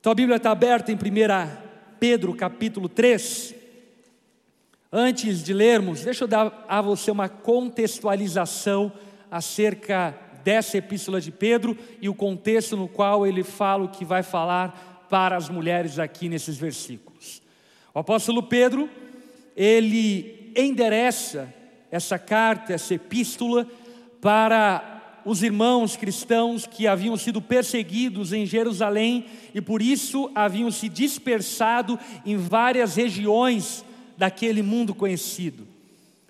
Então a Bíblia está aberta em 1 Pedro capítulo 3. Antes de lermos, deixa eu dar a você uma contextualização acerca dessa epístola de Pedro e o contexto no qual ele fala o que vai falar para as mulheres aqui nesses versículos. O apóstolo Pedro, ele endereça essa carta, essa epístola para os irmãos cristãos que haviam sido perseguidos em Jerusalém e por isso haviam se dispersado em várias regiões daquele mundo conhecido.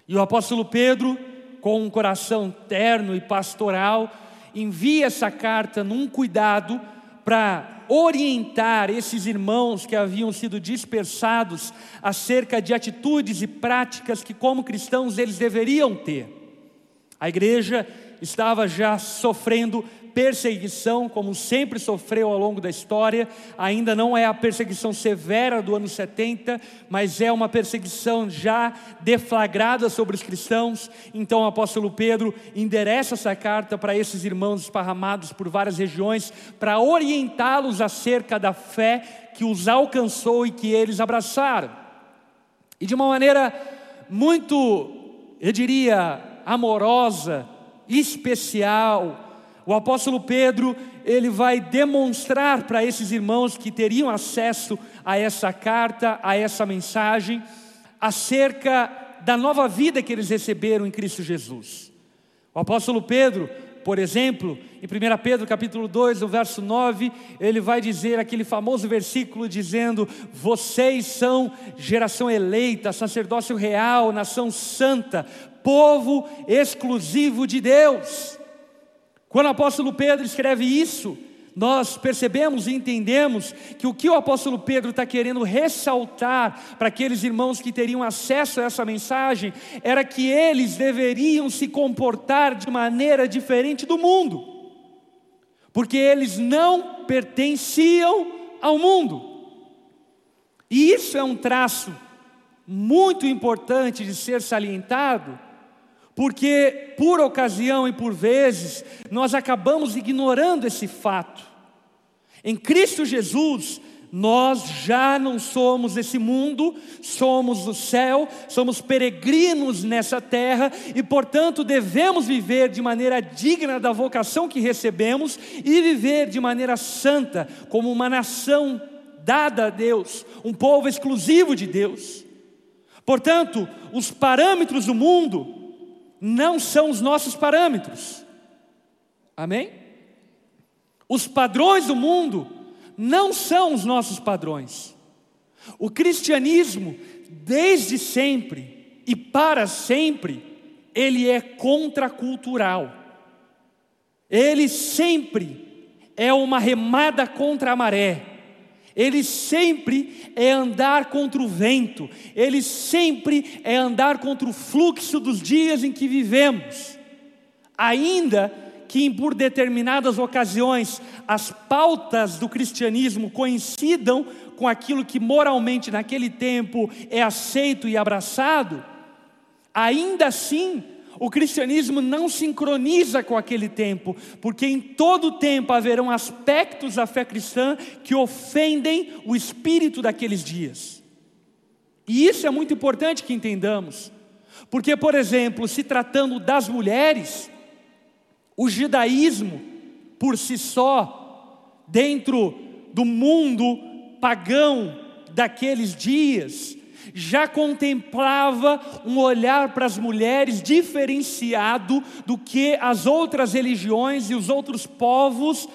E o apóstolo Pedro, com um coração terno e pastoral, envia essa carta num cuidado para orientar esses irmãos que haviam sido dispersados acerca de atitudes e práticas que, como cristãos, eles deveriam ter. A igreja estava já sofrendo perseguição, como sempre sofreu ao longo da história, ainda não é a perseguição severa do ano 70, mas é uma perseguição já deflagrada sobre os cristãos. Então o apóstolo Pedro endereça essa carta para esses irmãos esparramados por várias regiões, para orientá-los acerca da fé que os alcançou e que eles abraçaram. E de uma maneira muito, eu diria, amorosa, especial. O apóstolo Pedro, ele vai demonstrar para esses irmãos que teriam acesso a essa carta, a essa mensagem, acerca da nova vida que eles receberam em Cristo Jesus. O apóstolo Pedro, por exemplo, em 1 Pedro capítulo 2, no verso 9, ele vai dizer aquele famoso versículo dizendo: Vocês são geração eleita, sacerdócio real, nação santa, povo exclusivo de Deus. Quando o apóstolo Pedro escreve isso, nós percebemos e entendemos que o que o apóstolo Pedro está querendo ressaltar para aqueles irmãos que teriam acesso a essa mensagem era que eles deveriam se comportar de maneira diferente do mundo, porque eles não pertenciam ao mundo, e isso é um traço muito importante de ser salientado porque por ocasião e por vezes nós acabamos ignorando esse fato. Em Cristo Jesus, nós já não somos esse mundo, somos o céu, somos peregrinos nessa terra e, portanto, devemos viver de maneira digna da vocação que recebemos e viver de maneira santa, como uma nação dada a Deus, um povo exclusivo de Deus. Portanto, os parâmetros do mundo não são os nossos parâmetros. Amém? Os padrões do mundo não são os nossos padrões. O cristianismo, desde sempre e para sempre, ele é contracultural. Ele sempre é uma remada contra a maré ele sempre é andar contra o vento, ele sempre é andar contra o fluxo dos dias em que vivemos. Ainda que por determinadas ocasiões as pautas do cristianismo coincidam com aquilo que moralmente naquele tempo é aceito e abraçado, ainda assim o cristianismo não sincroniza com aquele tempo, porque em todo tempo haverão aspectos da fé cristã que ofendem o espírito daqueles dias. E isso é muito importante que entendamos, porque, por exemplo, se tratando das mulheres, o judaísmo, por si só, dentro do mundo pagão daqueles dias, já contemplava um olhar para as mulheres diferenciado do que as outras religiões e os outros povos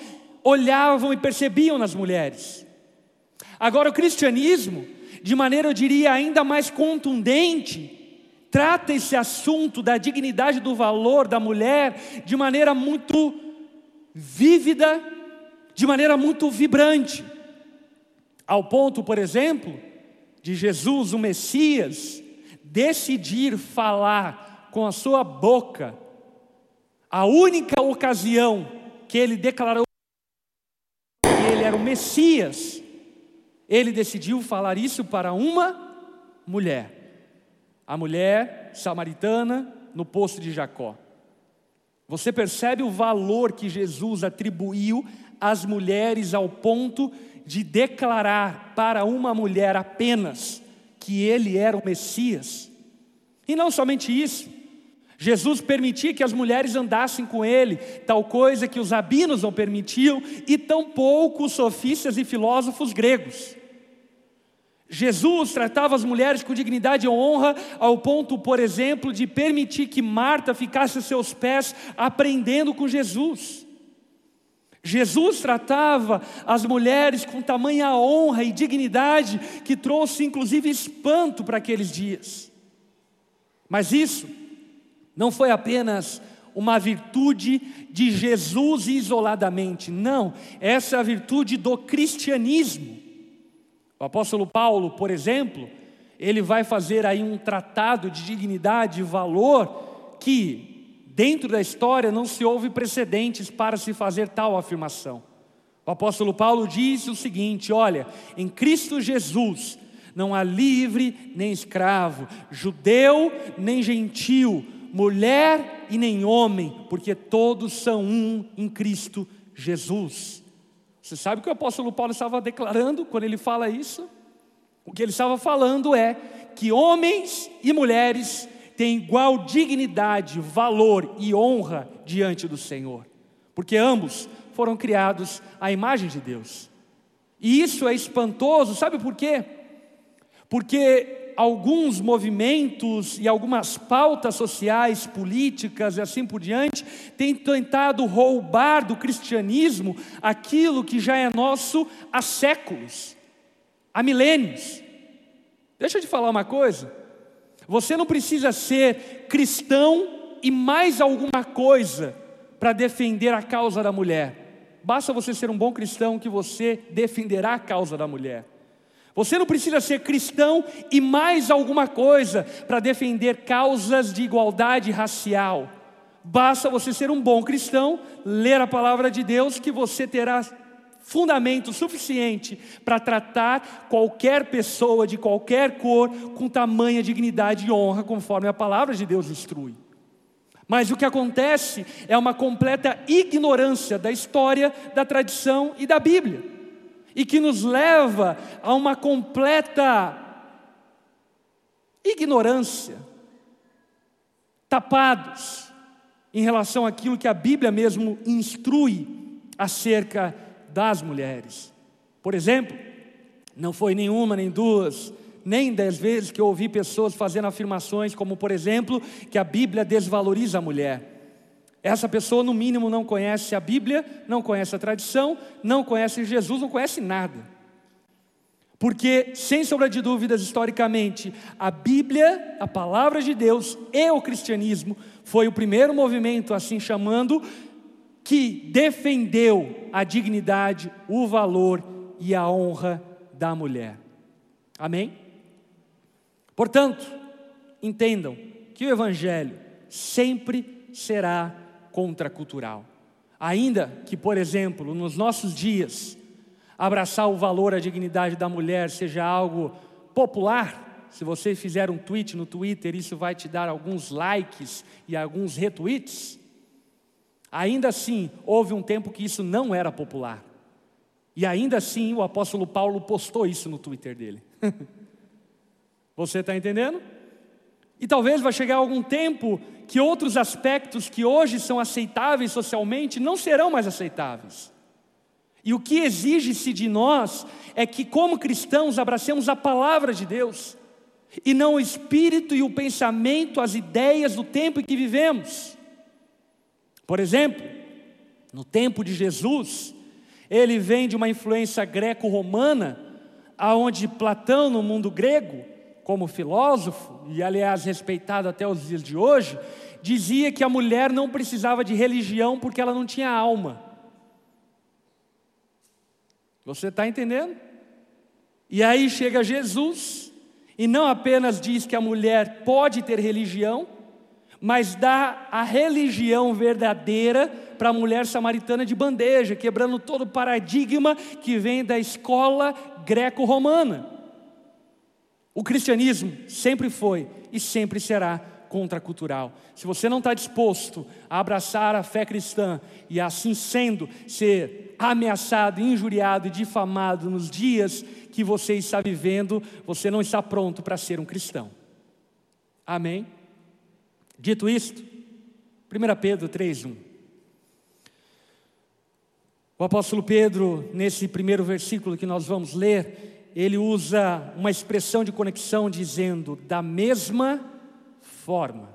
olhavam e percebiam nas mulheres. Agora, o cristianismo, de maneira eu diria ainda mais contundente, trata esse assunto da dignidade do valor da mulher de maneira muito vívida, de maneira muito vibrante. Ao ponto, por exemplo, de Jesus, o Messias, decidir falar com a sua boca, a única ocasião que ele declarou que ele era o Messias, ele decidiu falar isso para uma mulher, a mulher samaritana no poço de Jacó. Você percebe o valor que Jesus atribuiu às mulheres ao ponto de declarar para uma mulher apenas que ele era o Messias. E não somente isso, Jesus permitia que as mulheres andassem com ele, tal coisa que os rabinos não permitiam, e tampouco os sofistas e filósofos gregos. Jesus tratava as mulheres com dignidade e honra, ao ponto, por exemplo, de permitir que Marta ficasse a seus pés aprendendo com Jesus. Jesus tratava as mulheres com tamanha honra e dignidade que trouxe inclusive espanto para aqueles dias. Mas isso não foi apenas uma virtude de Jesus isoladamente, não, essa é a virtude do cristianismo. O apóstolo Paulo, por exemplo, ele vai fazer aí um tratado de dignidade e valor que, dentro da história, não se houve precedentes para se fazer tal afirmação. O apóstolo Paulo diz o seguinte: olha, em Cristo Jesus não há livre nem escravo, judeu nem gentil, mulher e nem homem, porque todos são um em Cristo Jesus. Você sabe o que o apóstolo Paulo estava declarando quando ele fala isso? O que ele estava falando é que homens e mulheres têm igual dignidade, valor e honra diante do Senhor, porque ambos foram criados à imagem de Deus. E isso é espantoso, sabe por quê? Porque alguns movimentos e algumas pautas sociais, políticas e assim por diante, têm tentado roubar do cristianismo aquilo que já é nosso há séculos, há milênios. Deixa eu te falar uma coisa. Você não precisa ser cristão e mais alguma coisa para defender a causa da mulher. Basta você ser um bom cristão que você defenderá a causa da mulher. Você não precisa ser cristão e mais alguma coisa para defender causas de igualdade racial. Basta você ser um bom cristão, ler a palavra de Deus, que você terá fundamento suficiente para tratar qualquer pessoa de qualquer cor com tamanha dignidade e honra, conforme a palavra de Deus instrui. Mas o que acontece é uma completa ignorância da história, da tradição e da Bíblia e que nos leva a uma completa ignorância, tapados em relação àquilo que a Bíblia mesmo instrui acerca das mulheres. Por exemplo, não foi nenhuma, nem duas, nem dez vezes que eu ouvi pessoas fazendo afirmações como, por exemplo, que a Bíblia desvaloriza a mulher. Essa pessoa, no mínimo, não conhece a Bíblia, não conhece a tradição, não conhece Jesus, não conhece nada. Porque, sem sombra de dúvidas, historicamente, a Bíblia, a palavra de Deus e o cristianismo foi o primeiro movimento, assim chamando, que defendeu a dignidade, o valor e a honra da mulher. Amém? Portanto, entendam que o Evangelho sempre será contracultural. Ainda que, por exemplo, nos nossos dias, abraçar o valor, a dignidade da mulher seja algo popular, se você fizer um tweet no Twitter, isso vai te dar alguns likes e alguns retweets. Ainda assim, houve um tempo que isso não era popular. E ainda assim, o apóstolo Paulo postou isso no Twitter dele. você está entendendo? E talvez vai chegar algum tempo que outros aspectos que hoje são aceitáveis socialmente não serão mais aceitáveis. E o que exige-se de nós é que, como cristãos, abracemos a palavra de Deus, e não o espírito e o pensamento, as ideias do tempo em que vivemos. Por exemplo, no tempo de Jesus, ele vem de uma influência greco-romana, aonde Platão, no mundo grego, como filósofo, e aliás respeitado até os dias de hoje, dizia que a mulher não precisava de religião porque ela não tinha alma. Você está entendendo? E aí chega Jesus, e não apenas diz que a mulher pode ter religião, mas dá a religião verdadeira para a mulher samaritana de bandeja, quebrando todo o paradigma que vem da escola greco-romana. O cristianismo sempre foi e sempre será contracultural. Se você não está disposto a abraçar a fé cristã e assim sendo, ser ameaçado, injuriado e difamado nos dias que você está vivendo, você não está pronto para ser um cristão. Amém? Dito isto, 1 Pedro 3,1. O apóstolo Pedro, nesse primeiro versículo que nós vamos ler, ele usa uma expressão de conexão dizendo, da mesma forma.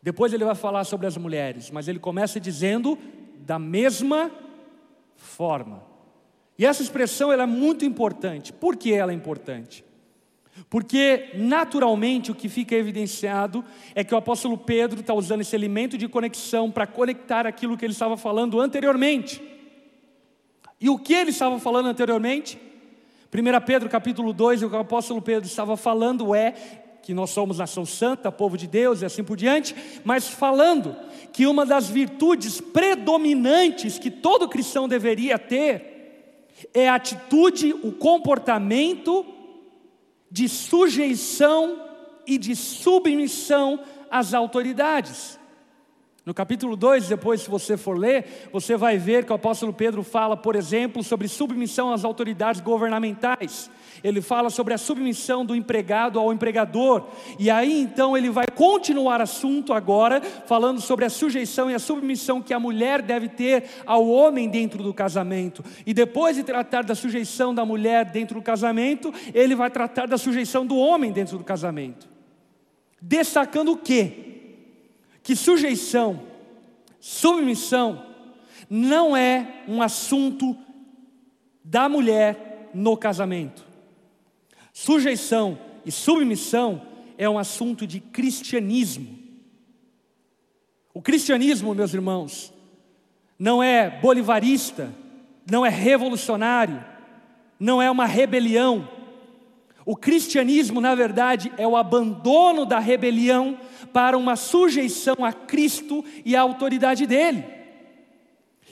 Depois ele vai falar sobre as mulheres, mas ele começa dizendo, da mesma forma. E essa expressão ela é muito importante. Por que ela é importante? Porque, naturalmente, o que fica evidenciado é que o apóstolo Pedro está usando esse elemento de conexão para conectar aquilo que ele estava falando anteriormente. E o que ele estava falando anteriormente? 1 Pedro capítulo 2, o que o apóstolo Pedro estava falando é que nós somos nação santa, povo de Deus e assim por diante, mas falando que uma das virtudes predominantes que todo cristão deveria ter é a atitude, o comportamento de sujeição e de submissão às autoridades. No capítulo 2, depois, se você for ler, você vai ver que o apóstolo Pedro fala, por exemplo, sobre submissão às autoridades governamentais. Ele fala sobre a submissão do empregado ao empregador. E aí então ele vai continuar assunto agora, falando sobre a sujeição e a submissão que a mulher deve ter ao homem dentro do casamento. E depois de tratar da sujeição da mulher dentro do casamento, ele vai tratar da sujeição do homem dentro do casamento. Destacando o quê? que sujeição, submissão, não é um assunto da mulher no casamento. Sujeição e submissão é um assunto de cristianismo. O cristianismo, meus irmãos, não é bolivarista, não é revolucionário, não é uma rebelião, o cristianismo, na verdade, é o abandono da rebelião para uma sujeição a Cristo e à autoridade dele.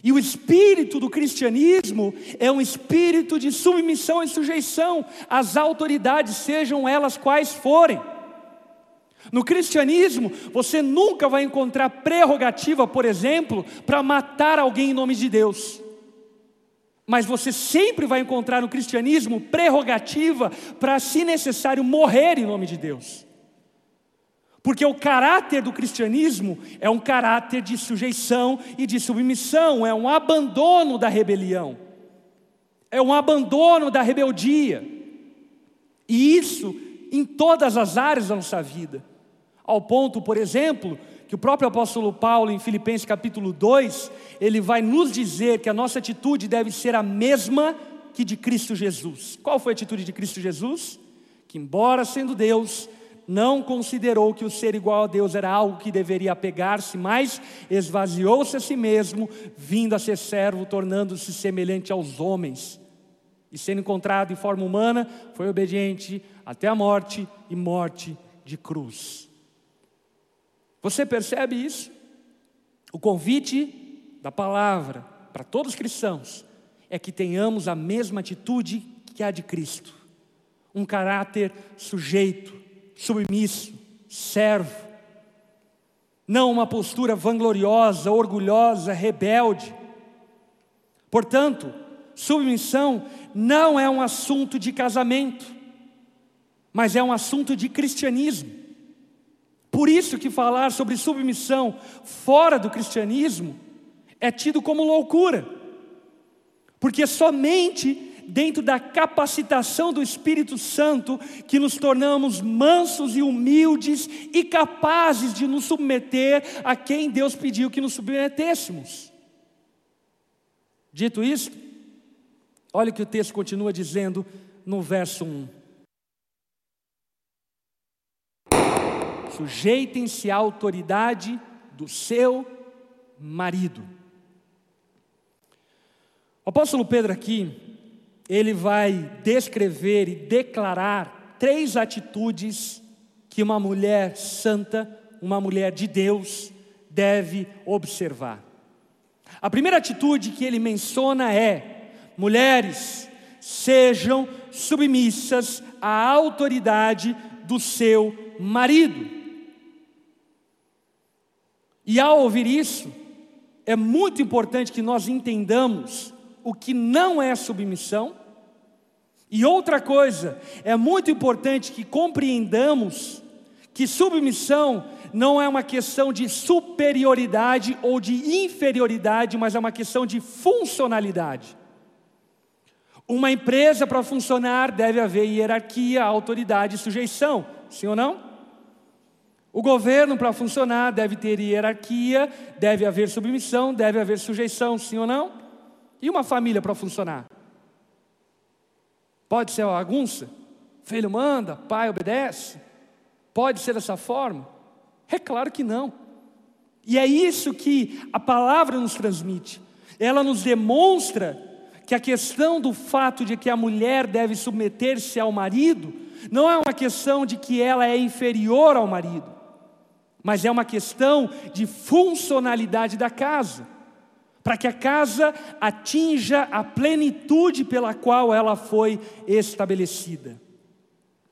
E o espírito do cristianismo é um espírito de submissão e sujeição às autoridades, sejam elas quais forem. No cristianismo, você nunca vai encontrar prerrogativa, por exemplo, para matar alguém em nome de Deus. Mas você sempre vai encontrar no cristianismo prerrogativa para, se necessário, morrer em nome de Deus. Porque o caráter do cristianismo é um caráter de sujeição e de submissão, é um abandono da rebelião, é um abandono da rebeldia. E isso em todas as áreas da nossa vida. Ao ponto, por exemplo, que o próprio apóstolo Paulo, em Filipenses capítulo 2, ele vai nos dizer que a nossa atitude deve ser a mesma que de Cristo Jesus. Qual foi a atitude de Cristo Jesus? Que, embora sendo Deus, não considerou que o ser igual a Deus era algo que deveria apegar-se, mas esvaziou-se a si mesmo, vindo a ser servo, tornando-se semelhante aos homens. E sendo encontrado em forma humana, foi obediente até a morte e morte de cruz. Você percebe isso? O convite da palavra para todos os cristãos é que tenhamos a mesma atitude que a de Cristo, um caráter sujeito, submisso, servo, não uma postura vangloriosa, orgulhosa, rebelde. Portanto, submissão não é um assunto de casamento, mas é um assunto de cristianismo. Por isso que falar sobre submissão fora do cristianismo é tido como loucura. Porque somente dentro da capacitação do Espírito Santo que nos tornamos mansos e humildes e capazes de nos submeter a quem Deus pediu que nos submetêssemos. Dito isso, olha o que o texto continua dizendo no verso 1. Sujeitem-se à autoridade do seu marido. O apóstolo Pedro aqui, ele vai descrever e declarar três atitudes que uma mulher santa, uma mulher de Deus, deve observar. A primeira atitude que ele menciona é: mulheres, sejam submissas à autoridade do seu marido. E ao ouvir isso, é muito importante que nós entendamos o que não é submissão. E outra coisa, é muito importante que compreendamos que submissão não é uma questão de superioridade ou de inferioridade, mas é uma questão de funcionalidade. Uma empresa para funcionar deve haver hierarquia, autoridade e sujeição, sim ou não? O governo para funcionar deve ter hierarquia, deve haver submissão, deve haver sujeição, sim ou não? E uma família para funcionar? Pode ser uma bagunça? Filho manda, pai obedece? Pode ser dessa forma? É claro que não. E é isso que a palavra nos transmite. Ela nos demonstra que a questão do fato de que a mulher deve submeter-se ao marido não é uma questão de que ela é inferior ao marido, mas é uma questão de funcionalidade da casa, para que a casa atinja a plenitude pela qual ela foi estabelecida.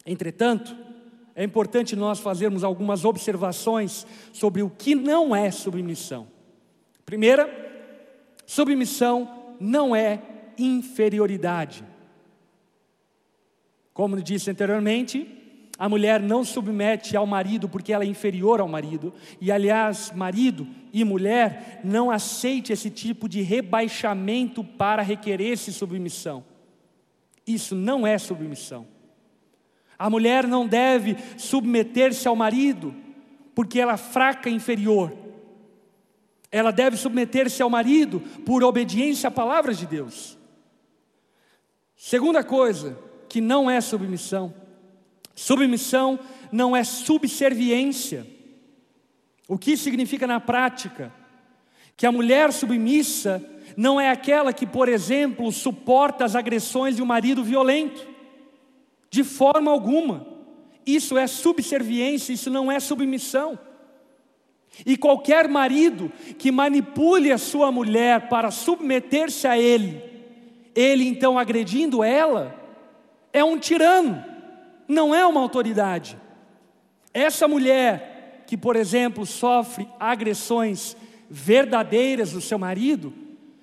Entretanto, é importante nós fazermos algumas observações sobre o que não é submissão. Primeira, submissão não é inferioridade. Como disse anteriormente, a mulher não submete ao marido porque ela é inferior ao marido, e aliás, marido e mulher não aceite esse tipo de rebaixamento para requerer-se submissão. Isso não é submissão. A mulher não deve submeter-se ao marido, porque ela é fraca e inferior. Ela deve submeter-se ao marido por obediência à palavra de Deus. Segunda coisa, que não é submissão. Submissão não é subserviência. O que significa na prática? Que a mulher submissa não é aquela que, por exemplo, suporta as agressões de um marido violento. De forma alguma. Isso é subserviência, isso não é submissão. E qualquer marido que manipule a sua mulher para submeter-se a ele, ele então agredindo ela, é um tirano, não é uma autoridade. Essa mulher que, por exemplo, sofre agressões verdadeiras do seu marido,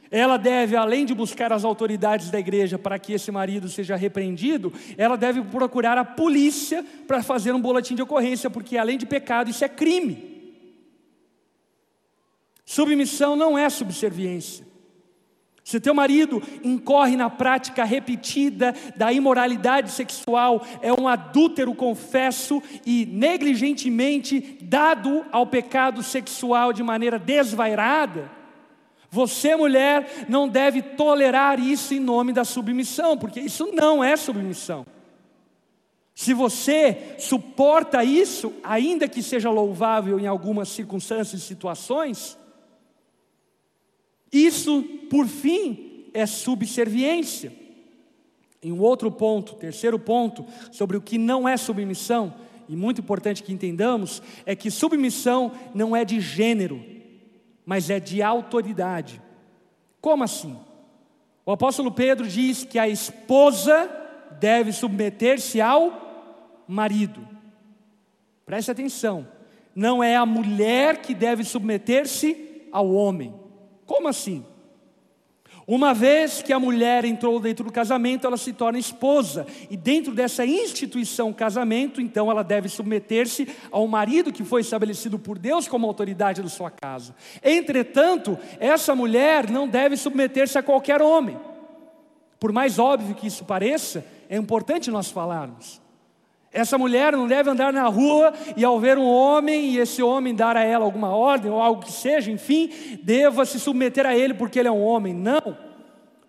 ela deve, além de buscar as autoridades da igreja para que esse marido seja repreendido, ela deve procurar a polícia para fazer um boletim de ocorrência, porque além de pecado, isso é crime. Submissão não é subserviência. Se teu marido incorre na prática repetida da imoralidade sexual, é um adúltero confesso e negligentemente dado ao pecado sexual de maneira desvairada, você, mulher, não deve tolerar isso em nome da submissão, porque isso não é submissão. Se você suporta isso, ainda que seja louvável em algumas circunstâncias e situações, isso, por fim, é subserviência. Em um outro ponto, terceiro ponto, sobre o que não é submissão, e muito importante que entendamos, é que submissão não é de gênero, mas é de autoridade. Como assim? O apóstolo Pedro diz que a esposa deve submeter-se ao marido. Preste atenção, não é a mulher que deve submeter-se ao homem. Como assim? Uma vez que a mulher entrou dentro do casamento, ela se torna esposa, e dentro dessa instituição casamento, então ela deve submeter-se ao marido que foi estabelecido por Deus como autoridade da sua casa. Entretanto, essa mulher não deve submeter-se a qualquer homem. Por mais óbvio que isso pareça, é importante nós falarmos. Essa mulher não deve andar na rua e ao ver um homem e esse homem dar a ela alguma ordem ou algo que seja, enfim, deva se submeter a ele porque ele é um homem. Não.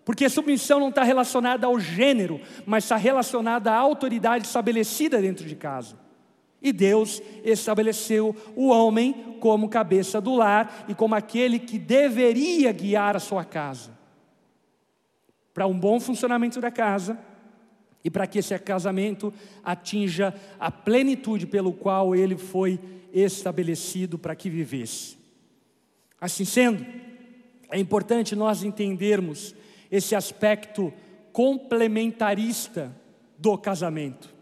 Porque a submissão não está relacionada ao gênero, mas está relacionada à autoridade estabelecida dentro de casa. E Deus estabeleceu o homem como cabeça do lar e como aquele que deveria guiar a sua casa. Para um bom funcionamento da casa, e para que esse casamento atinja a plenitude pelo qual ele foi estabelecido para que vivesse. Assim sendo, é importante nós entendermos esse aspecto complementarista do casamento.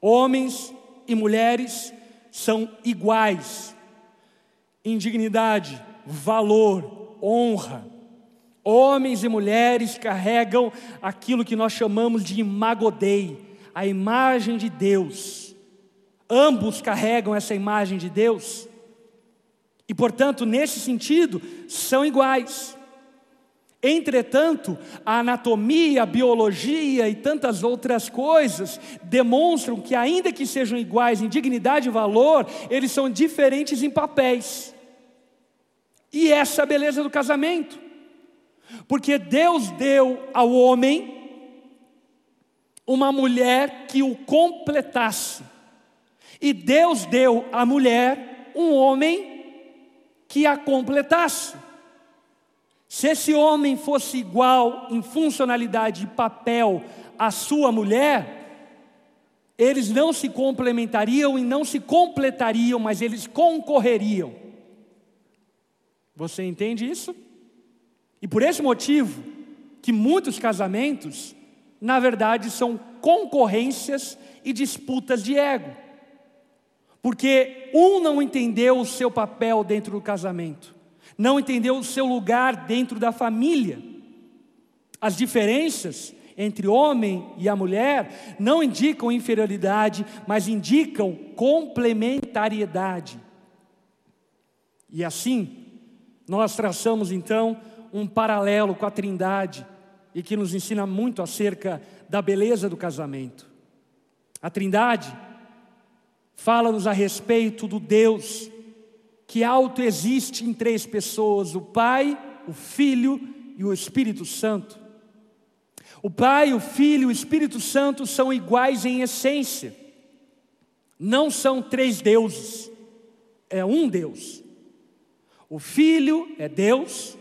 Homens e mulheres são iguais em dignidade, valor, honra. Homens e mulheres carregam aquilo que nós chamamos de imagodei, a imagem de Deus. Ambos carregam essa imagem de Deus. E, portanto, nesse sentido, são iguais. Entretanto, a anatomia, a biologia e tantas outras coisas demonstram que, ainda que sejam iguais em dignidade e valor, eles são diferentes em papéis. E essa é a beleza do casamento, porque Deus deu ao homem uma mulher que o completasse, e Deus deu à mulher um homem que a completasse. Se esse homem fosse igual em funcionalidade e papel à sua mulher, eles não se complementariam e não se completariam, mas eles concorreriam. Você entende isso? E por esse motivo, que muitos casamentos, na verdade, são concorrências e disputas de ego. Porque um não entendeu o seu papel dentro do casamento não entendeu o seu lugar dentro da família. As diferenças entre homem e a mulher não indicam inferioridade, mas indicam complementariedade. E assim, nós traçamos então um paralelo com a Trindade e que nos ensina muito acerca da beleza do casamento. A Trindade fala-nos a respeito do Deus que autoexiste em três pessoas: o Pai, o Filho e o Espírito Santo. O Pai, o Filho e o Espírito Santo são iguais em essência. Não são três deuses, é um Deus. O Filho é Deus,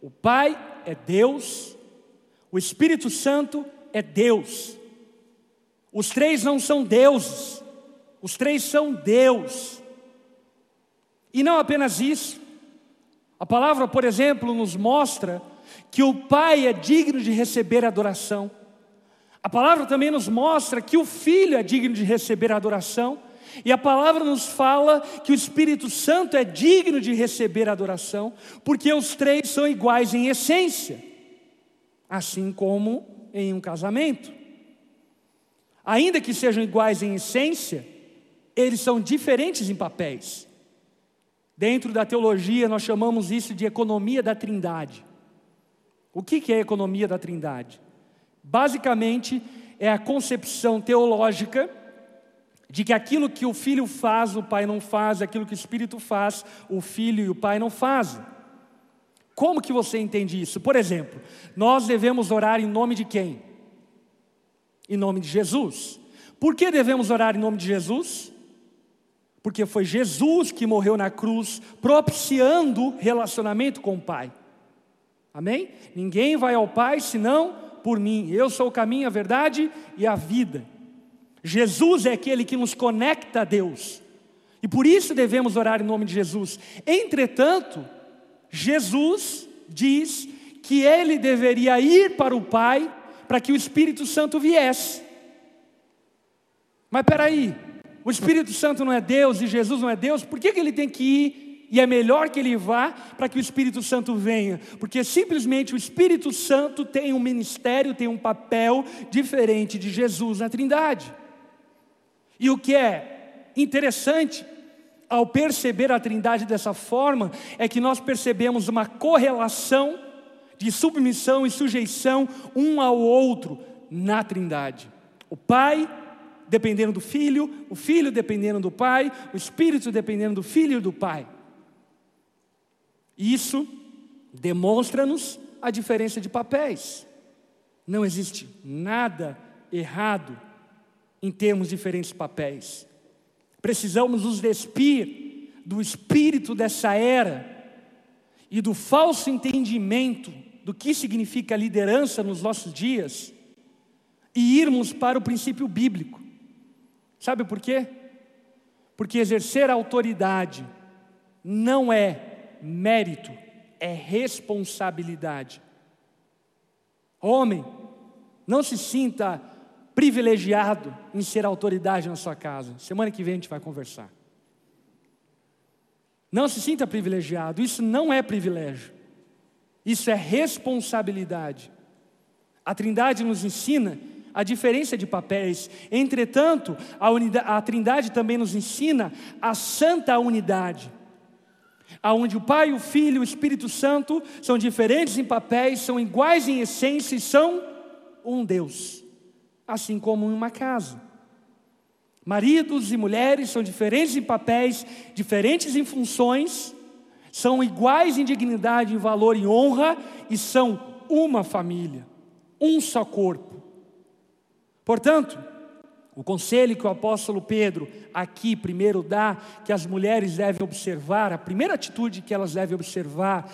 o Pai é Deus, o Espírito Santo é Deus. Os três não são deuses, os três são Deus. E não apenas isso, a palavra, por exemplo, nos mostra que o Pai é digno de receber adoração. A palavra também nos mostra que o Filho é digno de receber adoração. E a palavra nos fala que o Espírito Santo é digno de receber adoração, porque os três são iguais em essência, assim como em um casamento. Ainda que sejam iguais em essência, eles são diferentes em papéis. Dentro da teologia, nós chamamos isso de economia da trindade. O que é a economia da trindade? Basicamente, é a concepção teológica de que aquilo que o filho faz, o pai não faz, aquilo que o espírito faz, o filho e o pai não fazem. Como que você entende isso? Por exemplo, nós devemos orar em nome de quem? Em nome de Jesus. Por que devemos orar em nome de Jesus? Porque foi Jesus que morreu na cruz, propiciando relacionamento com o Pai. Amém? Ninguém vai ao Pai senão por mim. Eu sou o caminho, a verdade e a vida. Jesus é aquele que nos conecta a Deus. E por isso devemos orar em nome de Jesus. Entretanto, Jesus diz que ele deveria ir para o Pai para que o Espírito Santo viesse. Mas peraí, o Espírito Santo não é Deus e Jesus não é Deus, por que, que ele tem que ir? E é melhor que ele vá para que o Espírito Santo venha, porque simplesmente o Espírito Santo tem um ministério, tem um papel diferente de Jesus na Trindade. E o que é interessante ao perceber a Trindade dessa forma é que nós percebemos uma correlação de submissão e sujeição um ao outro na Trindade. O Pai dependendo do filho, o filho dependendo do pai, o espírito dependendo do filho e do pai. Isso demonstra-nos a diferença de papéis. Não existe nada errado em termos diferentes papéis. Precisamos nos despir do espírito dessa era e do falso entendimento do que significa liderança nos nossos dias e irmos para o princípio bíblico. Sabe por quê? Porque exercer autoridade não é mérito, é responsabilidade. Homem, não se sinta privilegiado em ser autoridade na sua casa. Semana que vem a gente vai conversar. Não se sinta privilegiado, isso não é privilégio. Isso é responsabilidade. A Trindade nos ensina a diferença de papéis. Entretanto, a, unidade, a Trindade também nos ensina a santa unidade, aonde o Pai, o Filho e o Espírito Santo são diferentes em papéis, são iguais em essência e são um Deus, assim como em uma casa. Maridos e mulheres são diferentes em papéis, diferentes em funções, são iguais em dignidade, em valor e honra e são uma família, um só corpo. Portanto, o conselho que o apóstolo Pedro aqui primeiro dá, que as mulheres devem observar, a primeira atitude que elas devem observar,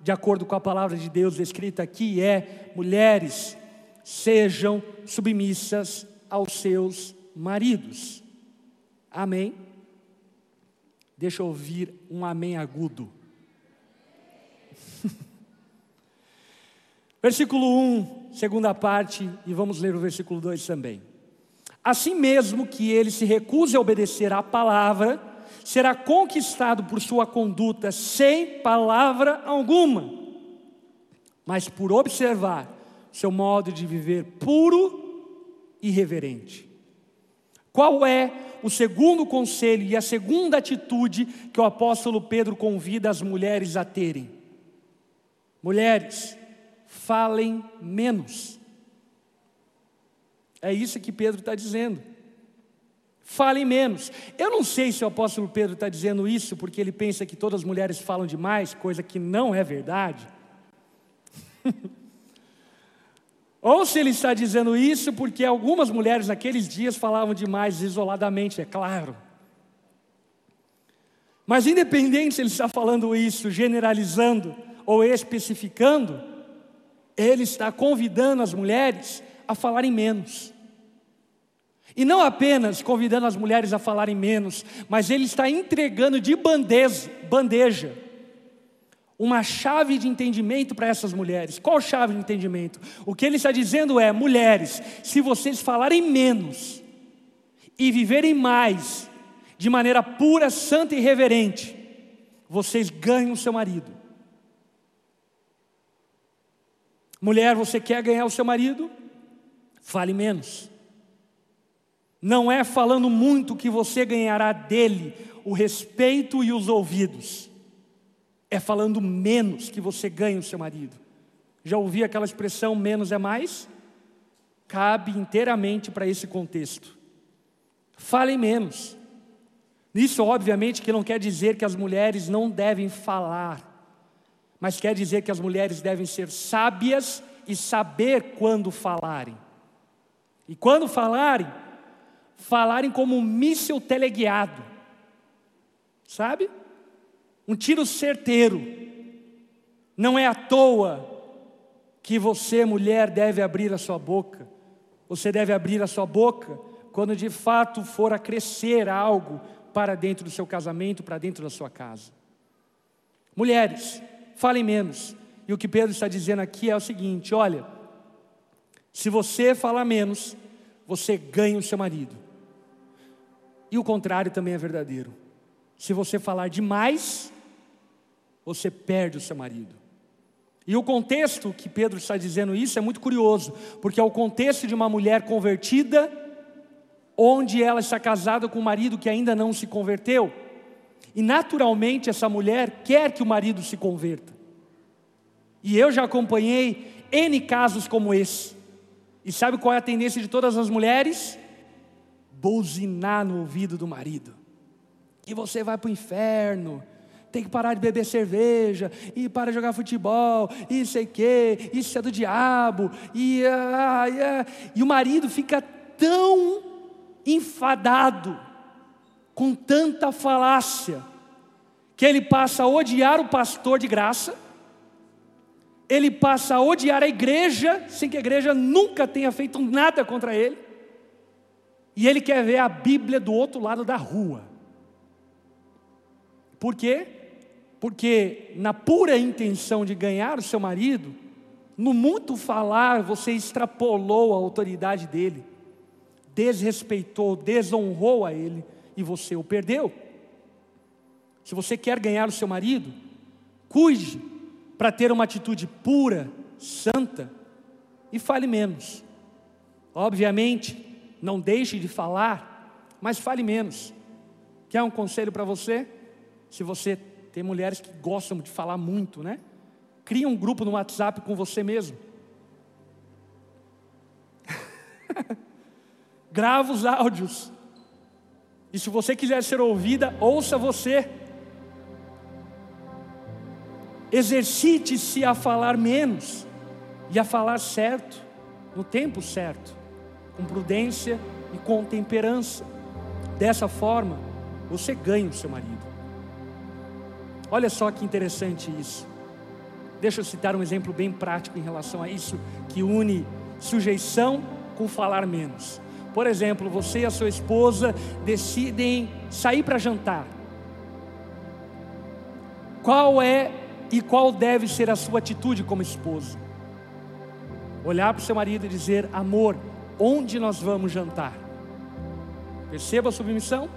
de acordo com a palavra de Deus escrita aqui, é: mulheres, sejam submissas aos seus maridos. Amém? Deixa eu ouvir um amém agudo. versículo 1, segunda parte, e vamos ler o versículo 2 também. Assim mesmo que ele se recuse a obedecer à palavra, será conquistado por sua conduta sem palavra alguma, mas por observar seu modo de viver puro e reverente. Qual é o segundo conselho e a segunda atitude que o apóstolo Pedro convida as mulheres a terem? Mulheres, falem menos. É isso que Pedro está dizendo. Falem menos. Eu não sei se o apóstolo Pedro está dizendo isso porque ele pensa que todas as mulheres falam demais, coisa que não é verdade. Ou se ele está dizendo isso porque algumas mulheres naqueles dias falavam demais isoladamente, é claro. Mas independente se ele está falando isso, generalizando ou especificando, ele está convidando as mulheres a falarem menos. E não apenas convidando as mulheres a falarem menos, mas ele está entregando de bandeja, bandeja uma chave de entendimento para essas mulheres. Qual chave de entendimento? O que ele está dizendo é: mulheres, se vocês falarem menos e viverem mais, de maneira pura, santa e reverente, vocês ganham o seu marido. Mulher, você quer ganhar o seu marido? Fale menos. Não é falando muito que você ganhará dele o respeito e os ouvidos é falando menos que você ganha o seu marido. Já ouvi aquela expressão menos é mais? Cabe inteiramente para esse contexto. Falem menos. Isso, obviamente, que não quer dizer que as mulheres não devem falar, mas quer dizer que as mulheres devem ser sábias e saber quando falarem. E quando falarem, falarem como um míssil teleguiado, sabe? Um tiro certeiro. Não é à toa que você, mulher, deve abrir a sua boca. Você deve abrir a sua boca quando de fato for a crescer algo para dentro do seu casamento, para dentro da sua casa. Mulheres, falem menos. E o que Pedro está dizendo aqui é o seguinte: olha, se você falar menos, você ganha o seu marido. E o contrário também é verdadeiro. Se você falar demais, você perde o seu marido. E o contexto que Pedro está dizendo isso é muito curioso, porque é o contexto de uma mulher convertida, onde ela está casada com um marido que ainda não se converteu, e naturalmente essa mulher quer que o marido se converta. E eu já acompanhei N casos como esse. E sabe qual é a tendência de todas as mulheres? Buzinar no ouvido do marido. Que você vai para o inferno, tem que parar de beber cerveja, e para de jogar futebol, e sei que, isso é do diabo, e, ah, ah, e o marido fica tão enfadado, com tanta falácia, que ele passa a odiar o pastor de graça, ele passa a odiar a igreja, sem que a igreja nunca tenha feito nada contra ele, e ele quer ver a Bíblia do outro lado da rua. Por quê? Porque na pura intenção de ganhar o seu marido, no muito falar, você extrapolou a autoridade dele, desrespeitou, desonrou a ele e você o perdeu. Se você quer ganhar o seu marido, cuide para ter uma atitude pura, santa e fale menos. Obviamente, não deixe de falar, mas fale menos. Quer um conselho para você? Se você tem mulheres que gostam de falar muito, né? Cria um grupo no WhatsApp com você mesmo. Grava os áudios. E se você quiser ser ouvida, ouça você. Exercite-se a falar menos e a falar certo, no tempo certo, com prudência e com temperança. Dessa forma, você ganha o seu marido. Olha só que interessante isso. Deixa eu citar um exemplo bem prático em relação a isso, que une sujeição com falar menos. Por exemplo, você e a sua esposa decidem sair para jantar. Qual é e qual deve ser a sua atitude como esposa? Olhar para o seu marido e dizer: Amor, onde nós vamos jantar? Perceba a submissão?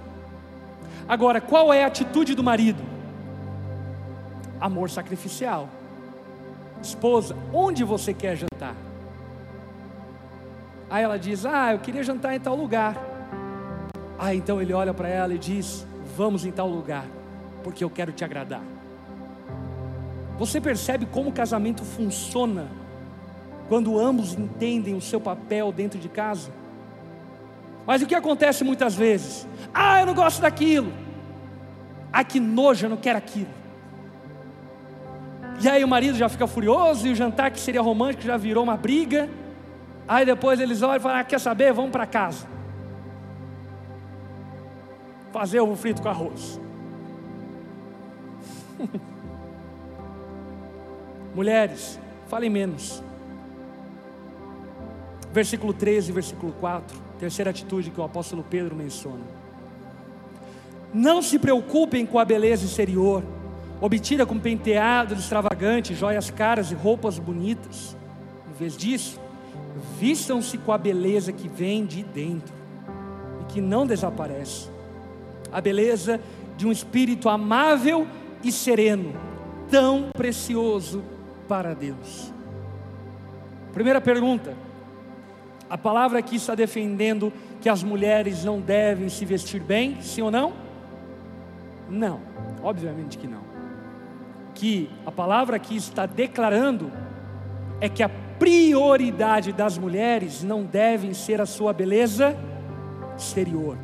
Agora, qual é a atitude do marido? Amor sacrificial. Esposa, onde você quer jantar? Aí ela diz: Ah, eu queria jantar em tal lugar. Ah, então ele olha para ela e diz: Vamos em tal lugar, porque eu quero te agradar. Você percebe como o casamento funciona quando ambos entendem o seu papel dentro de casa? Mas o que acontece muitas vezes? Ah, eu não gosto daquilo. Ah, que nojo, eu não quero aquilo. E aí o marido já fica furioso e o jantar que seria romântico já virou uma briga. Aí depois eles olham e falam: ah, quer saber? Vamos para casa. Fazer ovo frito com arroz. Mulheres, falem menos. Versículo 13, versículo 4, terceira atitude que o apóstolo Pedro menciona. Não se preocupem com a beleza exterior, obtida com penteados extravagantes, joias caras e roupas bonitas. Em vez disso, vistam-se com a beleza que vem de dentro e que não desaparece. A beleza de um espírito amável e sereno, tão precioso para Deus. Primeira pergunta: a palavra aqui está defendendo que as mulheres não devem se vestir bem, sim ou não? Não, obviamente que não. Que a palavra aqui está declarando é que a prioridade das mulheres não deve ser a sua beleza exterior,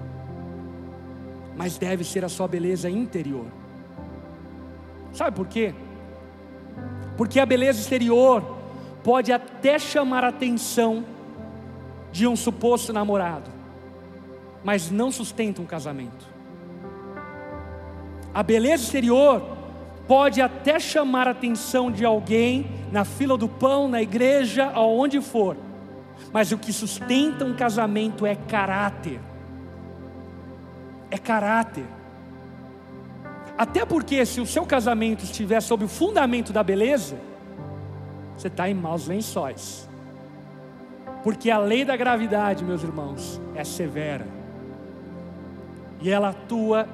mas deve ser a sua beleza interior. Sabe por quê? Porque a beleza exterior pode até chamar a atenção de um suposto namorado, mas não sustenta um casamento. A beleza exterior pode até chamar a atenção de alguém na fila do pão, na igreja, aonde for, mas o que sustenta um casamento é caráter. É caráter. Até porque, se o seu casamento estiver sob o fundamento da beleza, você está em maus lençóis. Porque a lei da gravidade, meus irmãos, é severa. E ela atua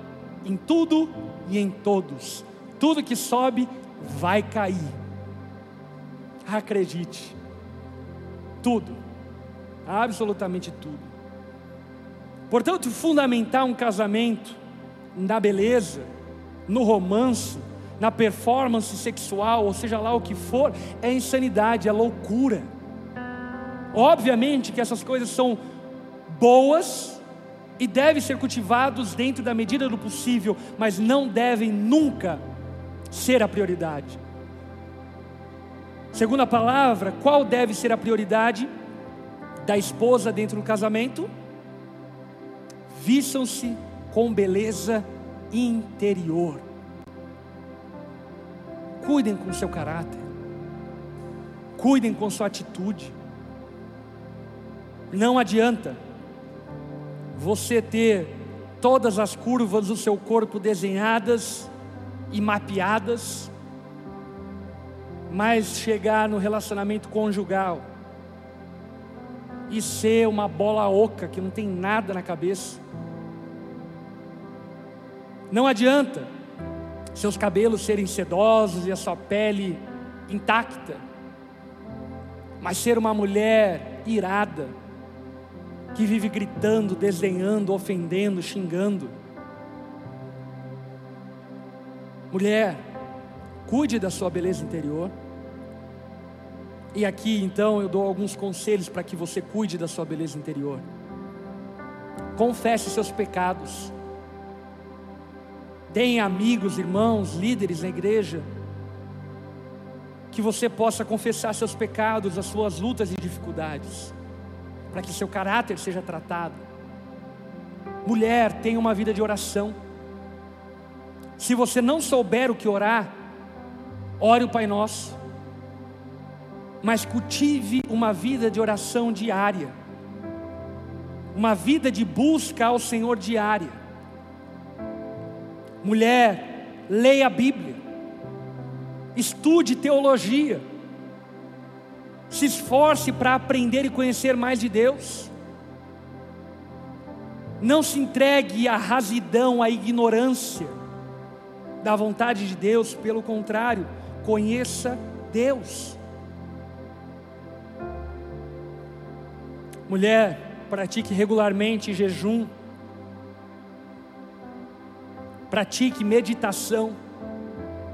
em tudo e em todos. Tudo que sobe vai cair. Acredite. Tudo. Absolutamente tudo. Portanto, fundamentar um casamento na beleza, no romance, na performance sexual, ou seja lá o que for, é insanidade, é loucura. Obviamente que essas coisas são boas e devem ser cultivados dentro da medida do possível, mas não devem nunca ser a prioridade. Segundo a palavra, qual deve ser a prioridade da esposa dentro do casamento? Vistam-se com beleza interior. Cuidem com seu caráter. Cuidem com sua atitude. Não adianta você ter todas as curvas do seu corpo desenhadas e mapeadas, mas chegar no relacionamento conjugal e ser uma bola oca que não tem nada na cabeça. Não adianta seus cabelos serem sedosos e a sua pele intacta, mas ser uma mulher irada, que vive gritando, desdenhando, ofendendo, xingando. Mulher, cuide da sua beleza interior. E aqui então eu dou alguns conselhos para que você cuide da sua beleza interior. Confesse seus pecados. Tenha amigos, irmãos, líderes na igreja. Que você possa confessar seus pecados, as suas lutas e dificuldades, para que seu caráter seja tratado. Mulher, tenha uma vida de oração. Se você não souber o que orar, ore o Pai Nosso, mas cultive uma vida de oração diária, uma vida de busca ao Senhor diária. Mulher, leia a Bíblia, estude teologia, se esforce para aprender e conhecer mais de Deus. Não se entregue à rasidão, à ignorância da vontade de Deus, pelo contrário, conheça Deus. Mulher, pratique regularmente jejum, pratique meditação,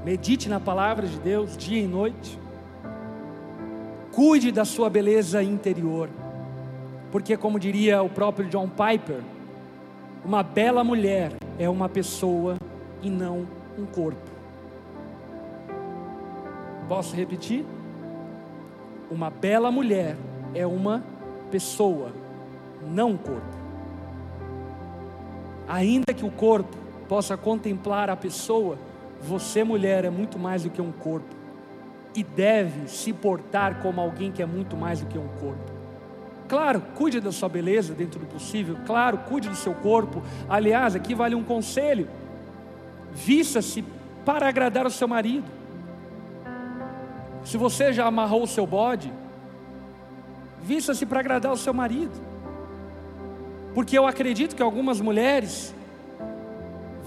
medite na palavra de Deus dia e noite, cuide da sua beleza interior, porque, como diria o próprio John Piper, uma bela mulher é uma pessoa e não um corpo. Posso repetir? Uma bela mulher é uma pessoa, não um corpo. Ainda que o corpo possa contemplar a pessoa, você, mulher, é muito mais do que um corpo e deve se portar como alguém que é muito mais do que um corpo. Claro, cuide da sua beleza dentro do possível, claro, cuide do seu corpo. Aliás, aqui vale um conselho: vista-se para agradar o seu marido. Se você já amarrou o seu bode, vista-se para agradar o seu marido. Porque eu acredito que algumas mulheres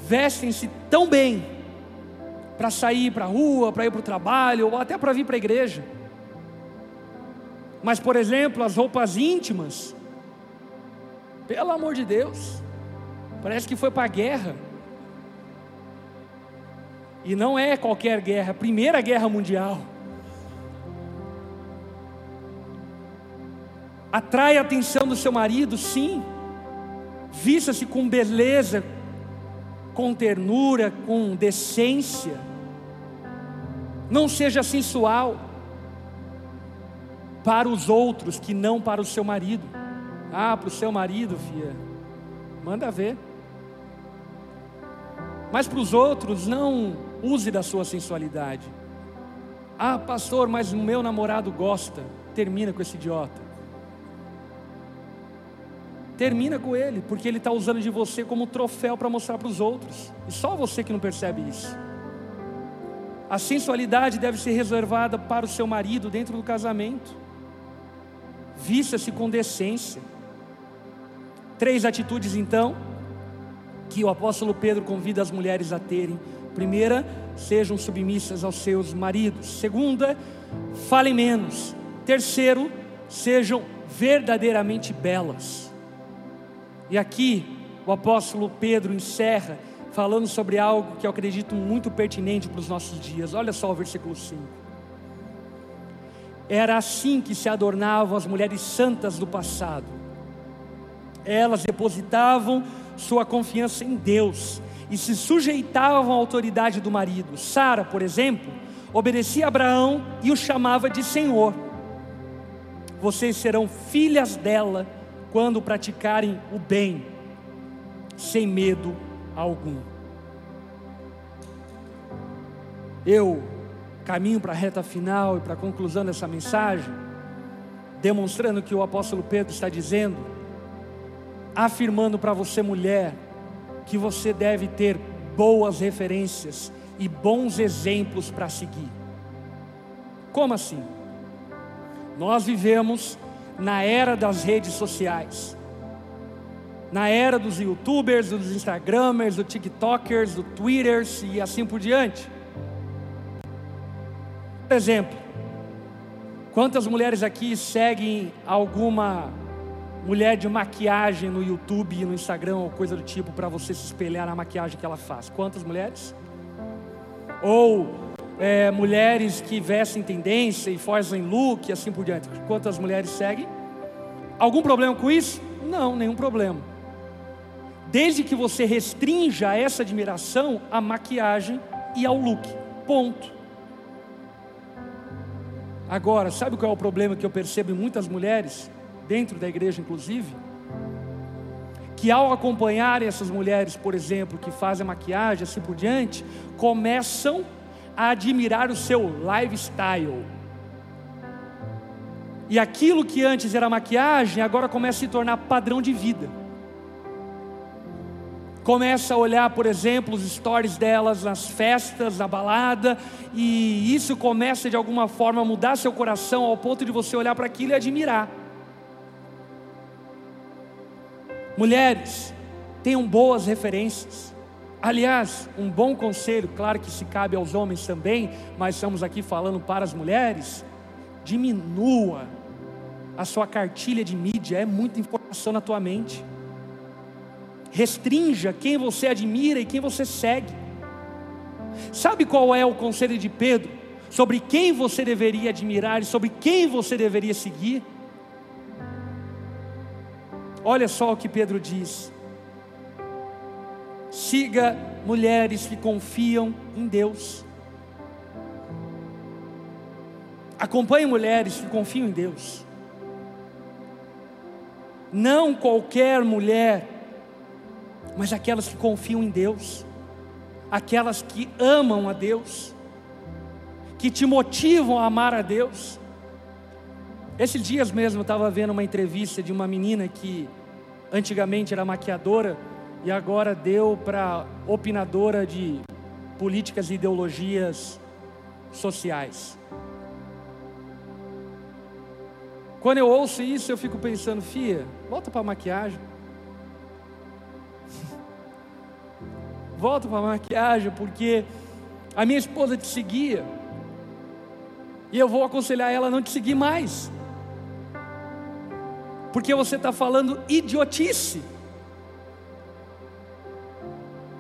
vestem-se tão bem para sair para a rua, para ir para o trabalho, ou até para vir para a igreja. Mas, por exemplo, as roupas íntimas, pelo amor de Deus, parece que foi para a guerra. E não é qualquer guerra, Primeira Guerra Mundial. Atrai a atenção do seu marido, sim. Vista-se com beleza, com ternura, com decência. Não seja sensual para os outros que não para o seu marido. Ah, para o seu marido, filha, manda ver. Mas para os outros, não use da sua sensualidade. Ah, pastor, mas o meu namorado gosta. Termina com esse idiota. Termina com ele, porque ele está usando de você como troféu para mostrar para os outros. E só você que não percebe isso. A sensualidade deve ser reservada para o seu marido dentro do casamento. Vista-se com decência. Três atitudes então que o apóstolo Pedro convida as mulheres a terem. Primeira, sejam submissas aos seus maridos. Segunda, falem menos. Terceiro, sejam verdadeiramente belas. E aqui o apóstolo Pedro encerra falando sobre algo que eu acredito muito pertinente para os nossos dias. Olha só o versículo 5. Era assim que se adornavam as mulheres santas do passado. Elas depositavam sua confiança em Deus e se sujeitavam à autoridade do marido. Sara, por exemplo, obedecia a Abraão e o chamava de Senhor. Vocês serão filhas dela quando praticarem o bem, sem medo algum. Eu caminho para a reta final e para a conclusão dessa mensagem, demonstrando que o apóstolo Pedro está dizendo, afirmando para você, mulher, que você deve ter boas referências e bons exemplos para seguir. Como assim? Nós vivemos na era das redes sociais, na era dos youtubers, dos instagramers, dos tiktokers, dos twitters e assim por diante. Por exemplo, quantas mulheres aqui seguem alguma mulher de maquiagem no YouTube, no Instagram ou coisa do tipo para você se espelhar na maquiagem que ela faz? Quantas mulheres? Ou é, mulheres que vestem tendência e fazem look e assim por diante. Quantas mulheres seguem? Algum problema com isso? Não, nenhum problema. Desde que você restrinja essa admiração à maquiagem e ao look. Ponto. Agora, sabe qual é o problema que eu percebo em muitas mulheres, dentro da igreja inclusive? Que ao acompanhar essas mulheres, por exemplo, que fazem maquiagem, assim por diante, começam a admirar o seu lifestyle. E aquilo que antes era maquiagem, agora começa a se tornar padrão de vida. Começa a olhar, por exemplo, os stories delas nas festas, na balada, e isso começa de alguma forma a mudar seu coração ao ponto de você olhar para aquilo e admirar. Mulheres, tenham boas referências. Aliás, um bom conselho, claro que se cabe aos homens também, mas estamos aqui falando para as mulheres, diminua a sua cartilha de mídia, é muita informação na tua mente. Restrinja quem você admira e quem você segue. Sabe qual é o conselho de Pedro sobre quem você deveria admirar e sobre quem você deveria seguir? Olha só o que Pedro diz: siga mulheres que confiam em Deus. Acompanhe mulheres que confiam em Deus. Não qualquer mulher, mas aquelas que confiam em Deus, aquelas que amam a Deus, que te motivam a amar a Deus. Esses dias mesmo eu estava vendo uma entrevista de uma menina que antigamente era maquiadora e agora deu para opinadora de políticas e ideologias sociais. Quando eu ouço isso, eu fico pensando, Fia, volta para a maquiagem. volta para a maquiagem, porque a minha esposa te seguia. E eu vou aconselhar ela a não te seguir mais. Porque você está falando idiotice.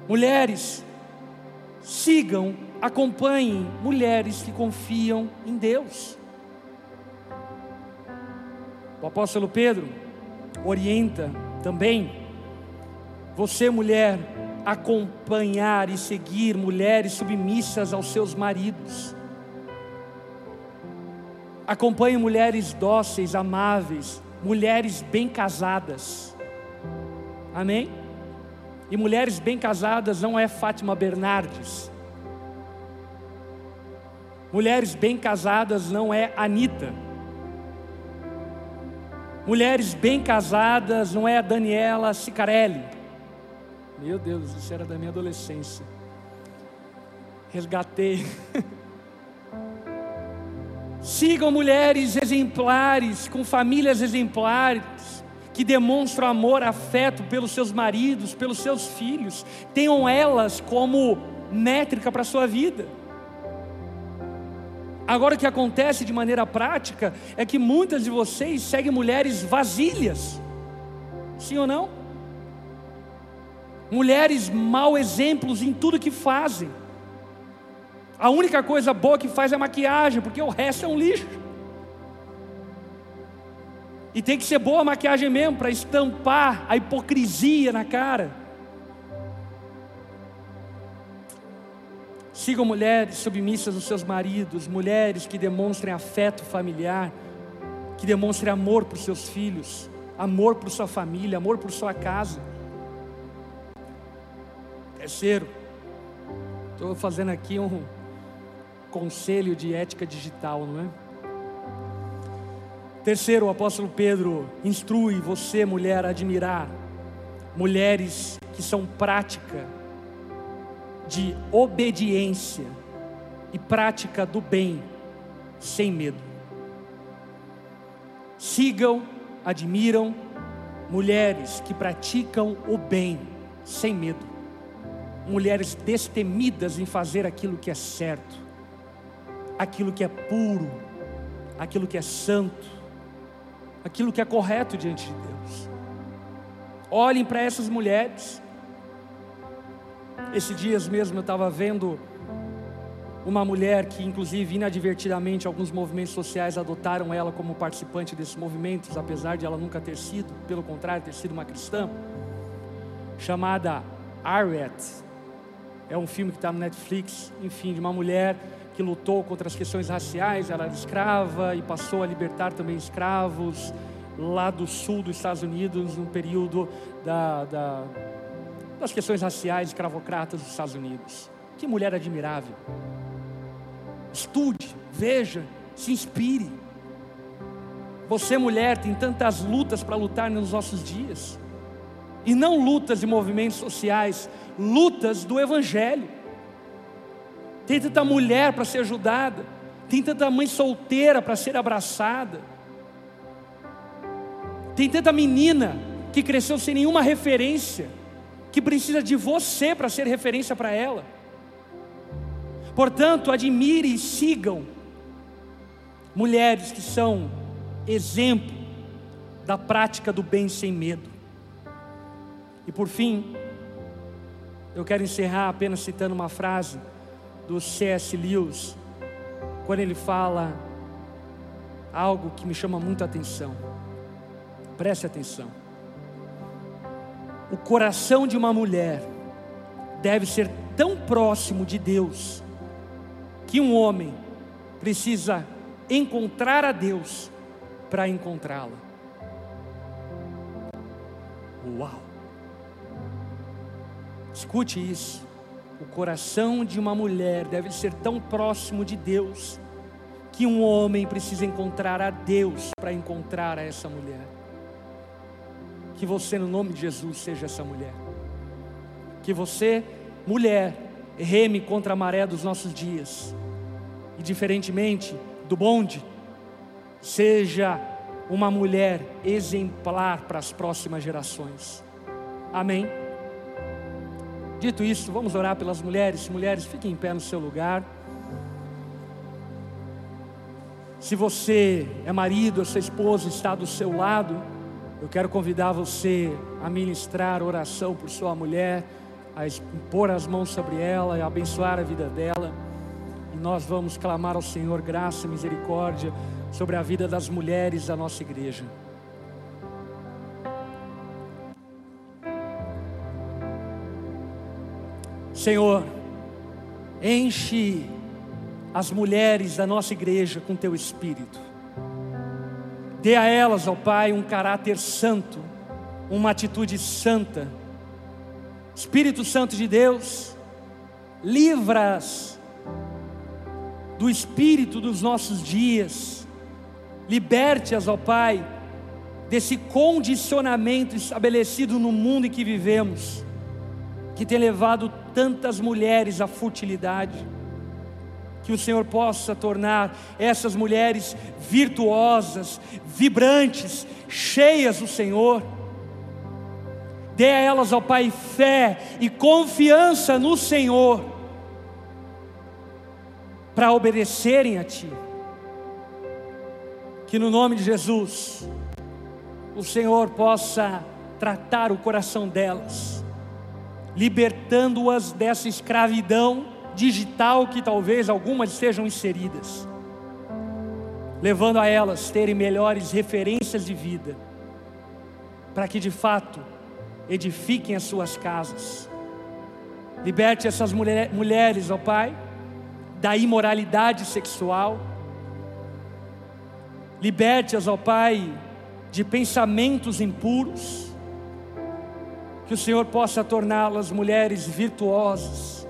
Mulheres, sigam, acompanhem mulheres que confiam em Deus. O apóstolo Pedro orienta também você, mulher, acompanhar e seguir mulheres submissas aos seus maridos. Acompanhe mulheres dóceis, amáveis, mulheres bem casadas. Amém? E mulheres bem casadas não é Fátima Bernardes. Mulheres bem casadas não é Anitta. Mulheres bem casadas não é a Daniela Sicarelli. Meu Deus, isso era da minha adolescência. Resgatei. Sigam mulheres exemplares, com famílias exemplares que demonstram amor, afeto pelos seus maridos, pelos seus filhos, tenham elas como métrica para a sua vida. Agora o que acontece de maneira prática é que muitas de vocês seguem mulheres vasilhas, sim ou não? Mulheres mau exemplos em tudo que fazem. A única coisa boa que faz é maquiagem, porque o resto é um lixo. E tem que ser boa a maquiagem mesmo para estampar a hipocrisia na cara. Sigam mulheres submissas aos seus maridos, mulheres que demonstrem afeto familiar, que demonstrem amor por seus filhos, amor por sua família, amor por sua casa. Terceiro, estou fazendo aqui um conselho de ética digital, não é? Terceiro, o apóstolo Pedro instrui você, mulher, a admirar mulheres que são prática de obediência e prática do bem, sem medo. Sigam, admiram mulheres que praticam o bem, sem medo. Mulheres destemidas em fazer aquilo que é certo. Aquilo que é puro, aquilo que é santo, aquilo que é correto diante de Deus. Olhem para essas mulheres. Esses dias mesmo eu estava vendo uma mulher que, inclusive, inadvertidamente, alguns movimentos sociais adotaram ela como participante desses movimentos, apesar de ela nunca ter sido, pelo contrário, ter sido uma cristã, chamada Arret. É um filme que está no Netflix, enfim, de uma mulher que lutou contra as questões raciais, ela era escrava e passou a libertar também escravos lá do sul dos Estados Unidos, no período da, da, das questões raciais escravocratas dos Estados Unidos. Que mulher admirável. Estude, veja, se inspire. Você, mulher, tem tantas lutas para lutar nos nossos dias. E não lutas de movimentos sociais, lutas do Evangelho. Tem tanta mulher para ser ajudada, tem tanta mãe solteira para ser abraçada, tem tanta menina que cresceu sem nenhuma referência, que precisa de você para ser referência para ela. Portanto, admire e sigam mulheres que são exemplo da prática do bem sem medo. E por fim, eu quero encerrar apenas citando uma frase do C.S. Lewis, quando ele fala algo que me chama muita atenção. Preste atenção. O coração de uma mulher deve ser tão próximo de Deus que um homem precisa encontrar a Deus para encontrá-la. Uau! Escute isso. O coração de uma mulher deve ser tão próximo de Deus que um homem precisa encontrar a Deus para encontrar a essa mulher. Que você, no nome de Jesus, seja essa mulher. Que você, mulher, reme contra a maré dos nossos dias e diferentemente do bonde, seja uma mulher exemplar para as próximas gerações. Amém. Dito isso, vamos orar pelas mulheres. Mulheres, fiquem em pé no seu lugar. Se você é marido, sua esposa está do seu lado, eu quero convidar você a ministrar oração por sua mulher, a pôr as mãos sobre ela e abençoar a vida dela nós vamos clamar ao Senhor graça e misericórdia sobre a vida das mulheres da nossa igreja. Senhor, enche as mulheres da nossa igreja com teu espírito. Dê a elas, ó Pai, um caráter santo, uma atitude santa. Espírito Santo de Deus, livra-as do espírito dos nossos dias. Liberte-as, ó Pai, desse condicionamento estabelecido no mundo em que vivemos, que tem levado tantas mulheres à futilidade. Que o Senhor possa tornar essas mulheres virtuosas, vibrantes, cheias do Senhor. Dê a elas, ó Pai, fé e confiança no Senhor para obedecerem a Ti. Que no nome de Jesus, o Senhor possa tratar o coração delas, libertando-as dessa escravidão digital que talvez algumas sejam inseridas, levando a elas terem melhores referências de vida, para que de fato edifiquem as suas casas. Liberte essas mulher, mulheres, ó Pai da imoralidade sexual. Liberte-as, ó Pai, de pensamentos impuros. Que o Senhor possa torná-las mulheres virtuosas,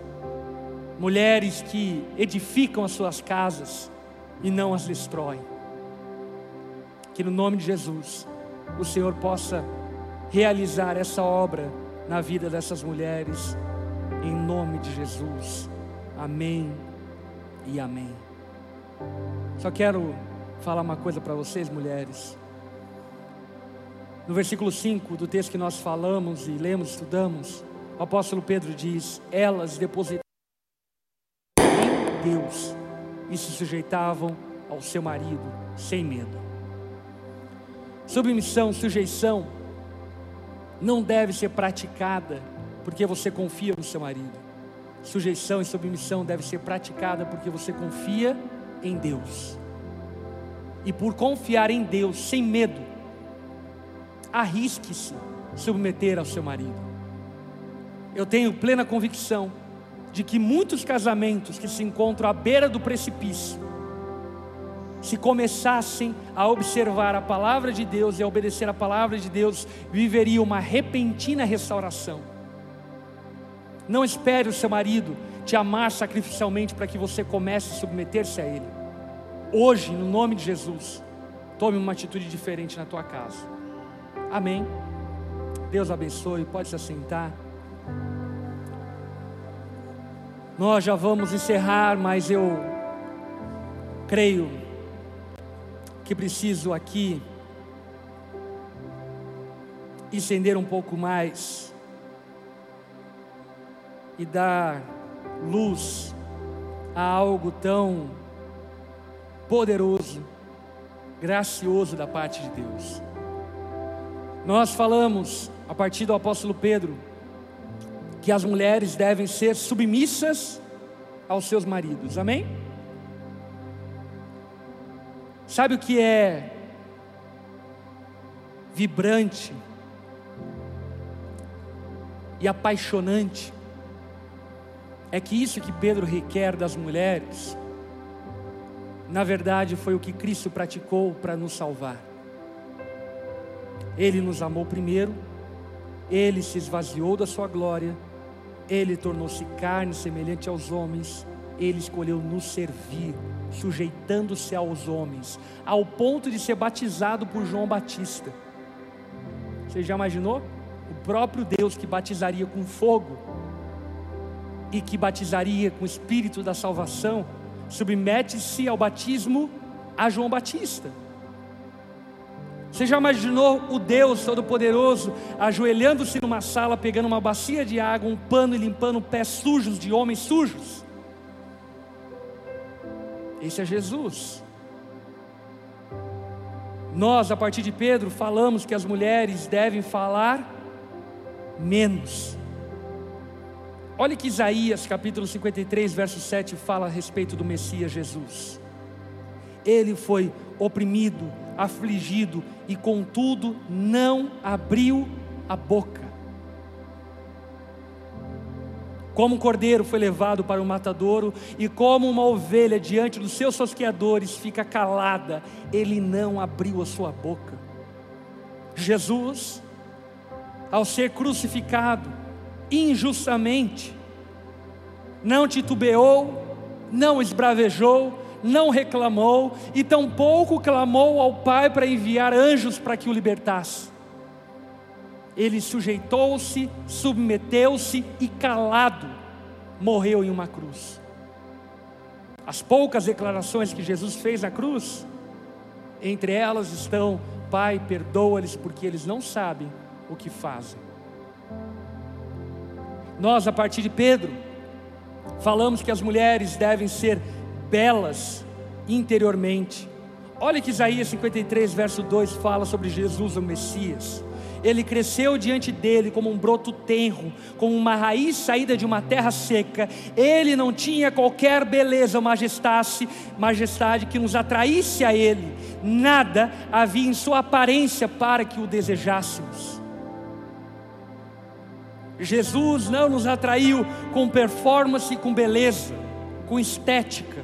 mulheres que edificam as suas casas e não as destroem. Que no nome de Jesus, o Senhor possa realizar essa obra na vida dessas mulheres, em nome de Jesus. Amém e amém. Só quero falar uma coisa para vocês, mulheres. No versículo 5 do texto que nós falamos e lemos, estudamos, o apóstolo Pedro diz: Elas depositaram em Deus e se sujeitavam ao seu marido sem medo. Submissão, sujeição não deve ser praticada porque você confia no seu marido. Sujeição e submissão deve ser praticada porque você confia em Deus. E por confiar em Deus sem medo, arrisque-se submeter ao seu marido. Eu tenho plena convicção de que muitos casamentos que se encontram à beira do precipício, se começassem a observar a palavra de Deus e a obedecer a palavra de Deus, viveriam uma repentina restauração. Não espere o seu marido te amar sacrificialmente para que você comece a submeter-se a ele. Hoje, no nome de Jesus, tome uma atitude diferente na tua casa. Amém. Deus abençoe, pode se assentar. Nós já vamos encerrar, mas eu creio que preciso aqui estender um pouco mais e dar luz a algo tão poderoso, gracioso da parte de Deus. Nós falamos a partir do apóstolo Pedro que as mulheres devem ser submissas aos seus maridos. Amém? Sabe o que é vibrante e apaixonante? É que isso que Pedro requer das mulheres, na verdade foi o que Cristo praticou para nos salvar. Ele nos amou primeiro, ele se esvaziou da sua glória ele tornou-se carne semelhante aos homens, ele escolheu nos servir, sujeitando-se aos homens, ao ponto de ser batizado por João Batista. Você já imaginou? O próprio Deus que batizaria com fogo e que batizaria com o espírito da salvação, submete-se ao batismo a João Batista. Você já imaginou o Deus Todo-Poderoso ajoelhando-se numa sala, pegando uma bacia de água, um pano e limpando pés sujos de homens sujos? Esse é Jesus. Nós, a partir de Pedro, falamos que as mulheres devem falar menos. Olha que Isaías capítulo 53, verso 7 fala a respeito do Messias Jesus. Ele foi oprimido, afligido e contudo não abriu a boca. Como um cordeiro foi levado para o matadouro, e como uma ovelha diante dos seus sosqueadores fica calada, ele não abriu a sua boca. Jesus, ao ser crucificado injustamente, não titubeou, não esbravejou, não reclamou e tampouco clamou ao Pai para enviar anjos para que o libertasse. Ele sujeitou-se, submeteu-se e calado morreu em uma cruz. As poucas declarações que Jesus fez na cruz, entre elas estão: Pai, perdoa-lhes porque eles não sabem o que fazem. Nós, a partir de Pedro, falamos que as mulheres devem ser belas interiormente. Olha que Isaías 53, verso 2 fala sobre Jesus, o Messias. Ele cresceu diante dele como um broto tenro, como uma raiz saída de uma terra seca. Ele não tinha qualquer beleza ou majestade, majestade que nos atraísse a ele. Nada havia em sua aparência para que o desejássemos. Jesus não nos atraiu com performance com beleza, com estética.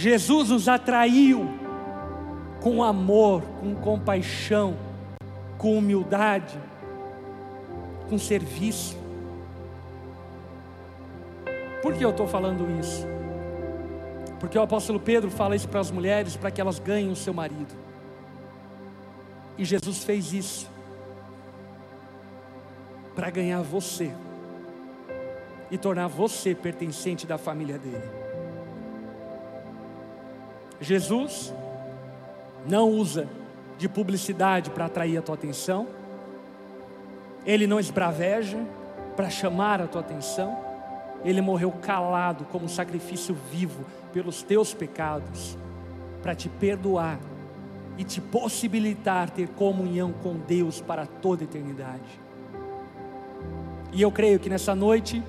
Jesus nos atraiu com amor, com compaixão, com humildade, com serviço. Por que eu estou falando isso? Porque o apóstolo Pedro fala isso para as mulheres para que elas ganhem o seu marido. E Jesus fez isso para ganhar você e tornar você pertencente da família dele. Jesus não usa de publicidade para atrair a tua atenção, ele não esbraveja para chamar a tua atenção, Ele morreu calado como sacrifício vivo pelos teus pecados, para te perdoar e te possibilitar ter comunhão com Deus para toda a eternidade. E eu creio que nessa noite,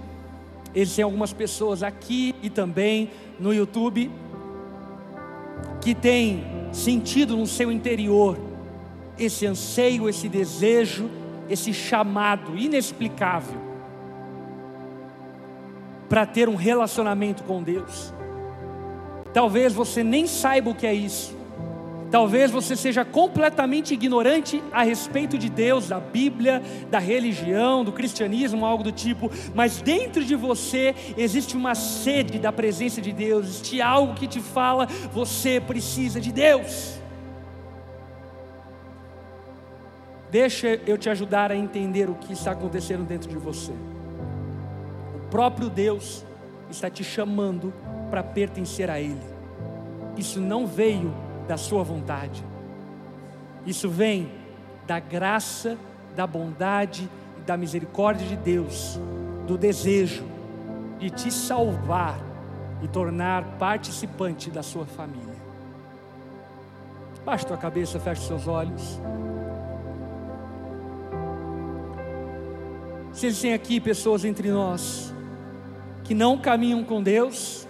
existem algumas pessoas aqui e também no YouTube que têm sentido no seu interior esse anseio, esse desejo, esse chamado inexplicável para ter um relacionamento com Deus. Talvez você nem saiba o que é isso. Talvez você seja completamente ignorante a respeito de Deus, da Bíblia, da religião, do cristianismo, algo do tipo, mas dentro de você existe uma sede da presença de Deus, existe algo que te fala: você precisa de Deus. Deixa eu te ajudar a entender o que está acontecendo dentro de você. O próprio Deus está te chamando para pertencer a Ele. Isso não veio da sua vontade. Isso vem da graça, da bondade e da misericórdia de Deus, do desejo de te salvar e tornar participante da sua família. Baixe tua cabeça, feche seus olhos. Se existem aqui pessoas entre nós que não caminham com Deus,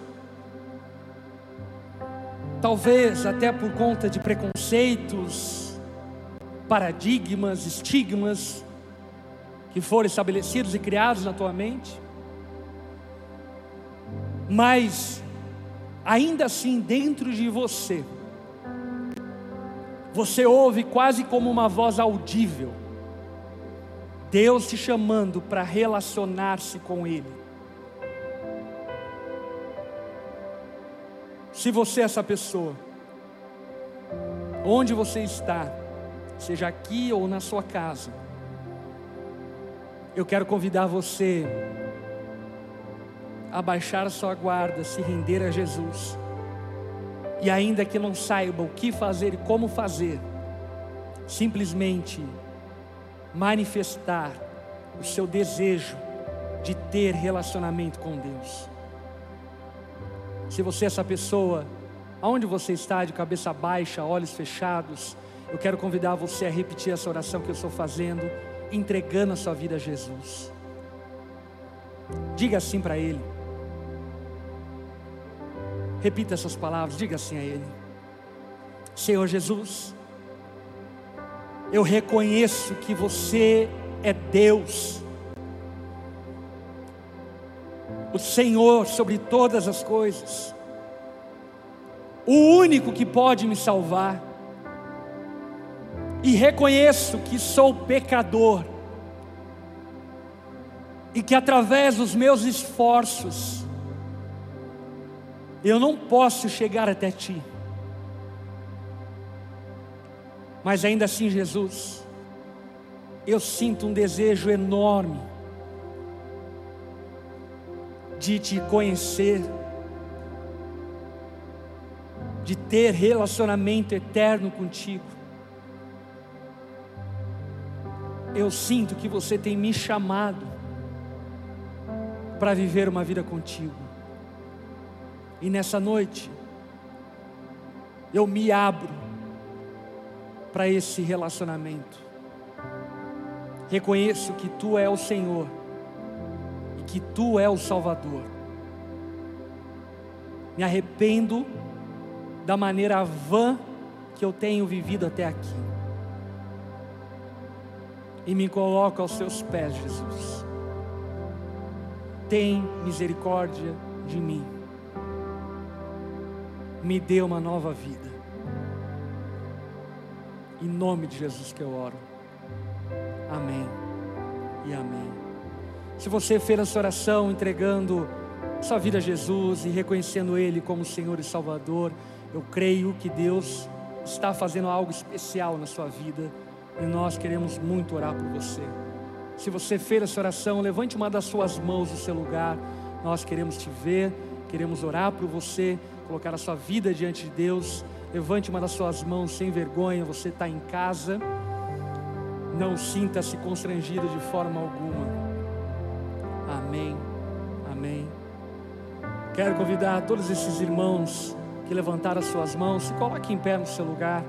talvez até por conta de preconceitos, paradigmas, estigmas que foram estabelecidos e criados na tua mente, mas ainda assim dentro de você, você ouve quase como uma voz audível, Deus te chamando para relacionar-se com Ele. Se você é essa pessoa, onde você está, seja aqui ou na sua casa, eu quero convidar você a baixar a sua guarda, se render a Jesus, e ainda que não saiba o que fazer e como fazer, simplesmente manifestar o seu desejo de ter relacionamento com Deus. Se você é essa pessoa, aonde você está, de cabeça baixa, olhos fechados, eu quero convidar você a repetir essa oração que eu estou fazendo, entregando a sua vida a Jesus. Diga assim para Ele. Repita essas palavras, diga assim a Ele: Senhor Jesus, eu reconheço que você é Deus o Senhor sobre todas as coisas, o único que pode me salvar, e reconheço que sou pecador, e que através dos meus esforços, eu não posso chegar até Ti, mas ainda assim, Jesus, eu sinto um desejo enorme de te conhecer, de ter relacionamento eterno contigo. Eu sinto que você tem me chamado para viver uma vida contigo. E nessa noite, eu me abro para esse relacionamento. Reconheço que tu é o Senhor que tu é o Salvador. Me arrependo da maneira vã que eu tenho vivido até aqui. E me coloco aos seus pés, Jesus. Tem misericórdia de mim. Me dê uma nova vida. Em nome de Jesus que eu oro. Amém e amém. Se você fez essa oração entregando sua vida a Jesus e reconhecendo Ele como Senhor e Salvador, eu creio que Deus está fazendo algo especial na sua vida e nós queremos muito orar por você. Se você fez essa oração, levante uma das suas mãos do seu lugar. Nós queremos te ver, queremos orar por você, colocar a sua vida diante de Deus. Levante uma das suas mãos sem vergonha. Você está em casa, não sinta-se constrangido de forma alguma. Amém. Amém. Quero convidar todos esses irmãos que levantaram as suas mãos, se coloquem em pé no seu lugar.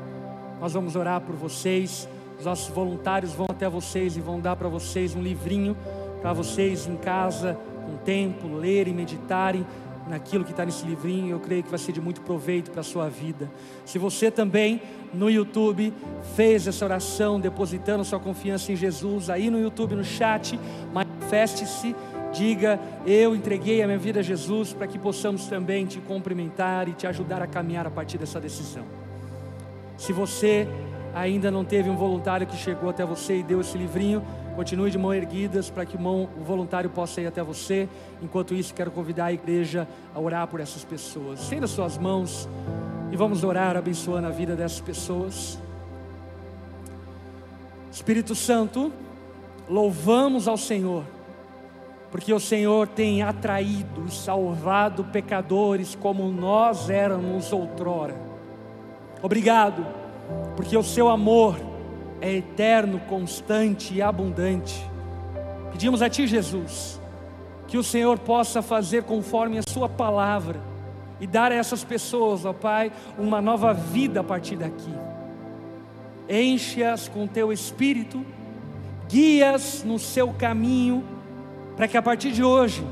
Nós vamos orar por vocês. Os nossos voluntários vão até vocês e vão dar para vocês um livrinho para vocês em casa, com tempo, lerem, meditarem naquilo que está nesse livrinho. Eu creio que vai ser de muito proveito para a sua vida. Se você também no YouTube fez essa oração, depositando sua confiança em Jesus, aí no YouTube, no chat, manifeste-se Diga, eu entreguei a minha vida a Jesus para que possamos também te cumprimentar e te ajudar a caminhar a partir dessa decisão. Se você ainda não teve um voluntário que chegou até você e deu esse livrinho, continue de mão erguidas para que o voluntário possa ir até você. Enquanto isso, quero convidar a igreja a orar por essas pessoas. Estenda suas mãos e vamos orar abençoando a vida dessas pessoas. Espírito Santo, louvamos ao Senhor porque o Senhor tem atraído e salvado pecadores como nós éramos outrora. Obrigado, porque o seu amor é eterno, constante e abundante. Pedimos a Ti, Jesus, que o Senhor possa fazer conforme a Sua palavra e dar a essas pessoas, ó Pai, uma nova vida a partir daqui. Enche-as com Teu Espírito, guia-as no seu caminho para que a partir de hoje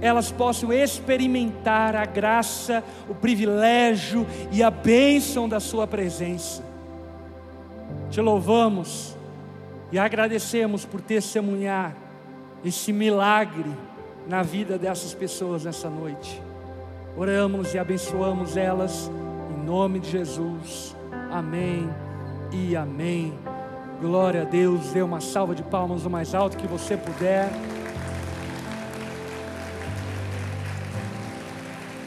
elas possam experimentar a graça, o privilégio e a bênção da Sua presença. Te louvamos e agradecemos por testemunhar esse milagre na vida dessas pessoas nessa noite. Oramos e abençoamos elas em nome de Jesus. Amém e amém. Glória a Deus. Dê uma salva de palmas o mais alto que você puder.